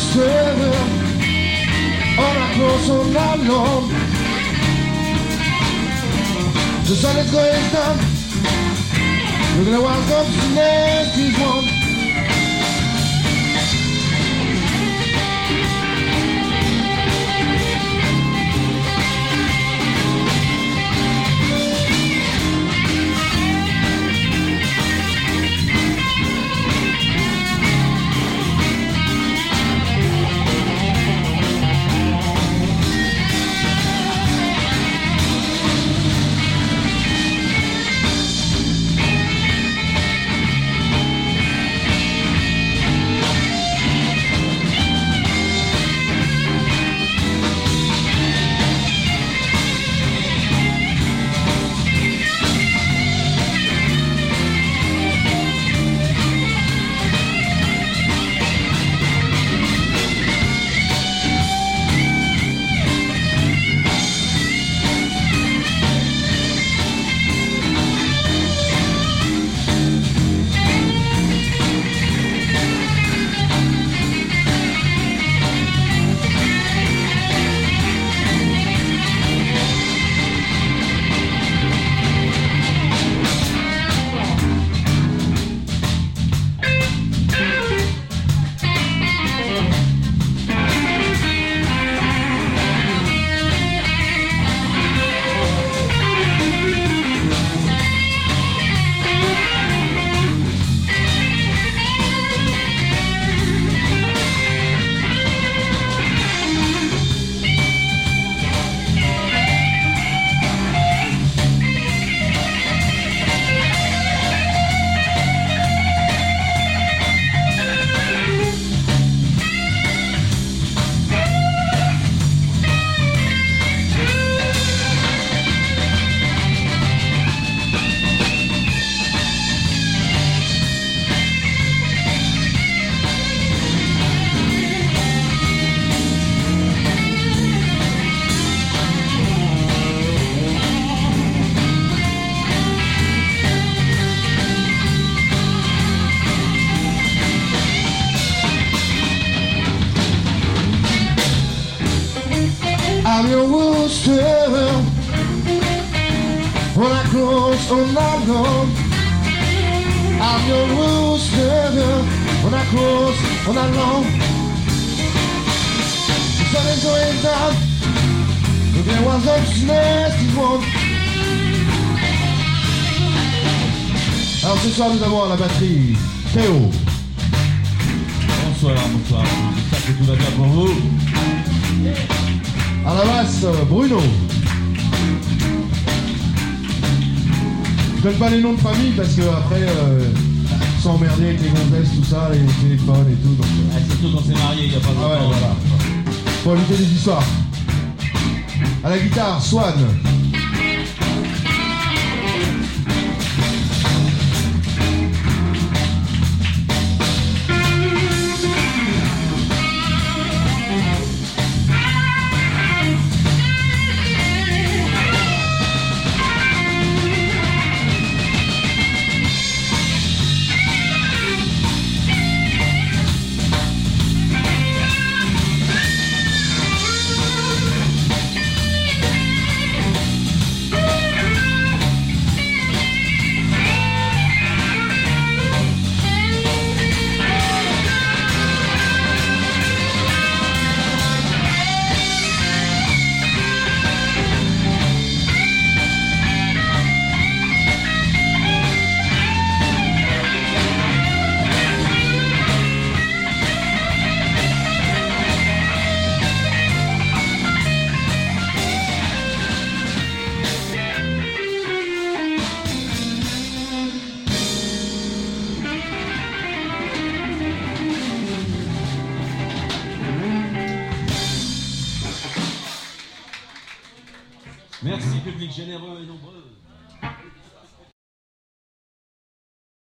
rooster when I cross on alone. The sun is going down. Look at the wild comes next one. Your rooster when I cross all night long. I'm your rooster when I cross all night long. The sun is going down, there was a nasty one. Alors ce soir nous avons à la batterie Théo, Bonsoir, bonsoir. J'espère que tout va bien pour vous. À la basse Bruno. Je donne pas les noms de famille parce que après euh, emmerdés avec les gonzesses, tout ça, les téléphones et tout. Donc, euh, Ah, surtout quand c'est marié, il n'y a pas Ah ouais, longtemps. voilà. Faut éviter les histoires. À la guitare, Swan. Merci, public généreux et nombreux.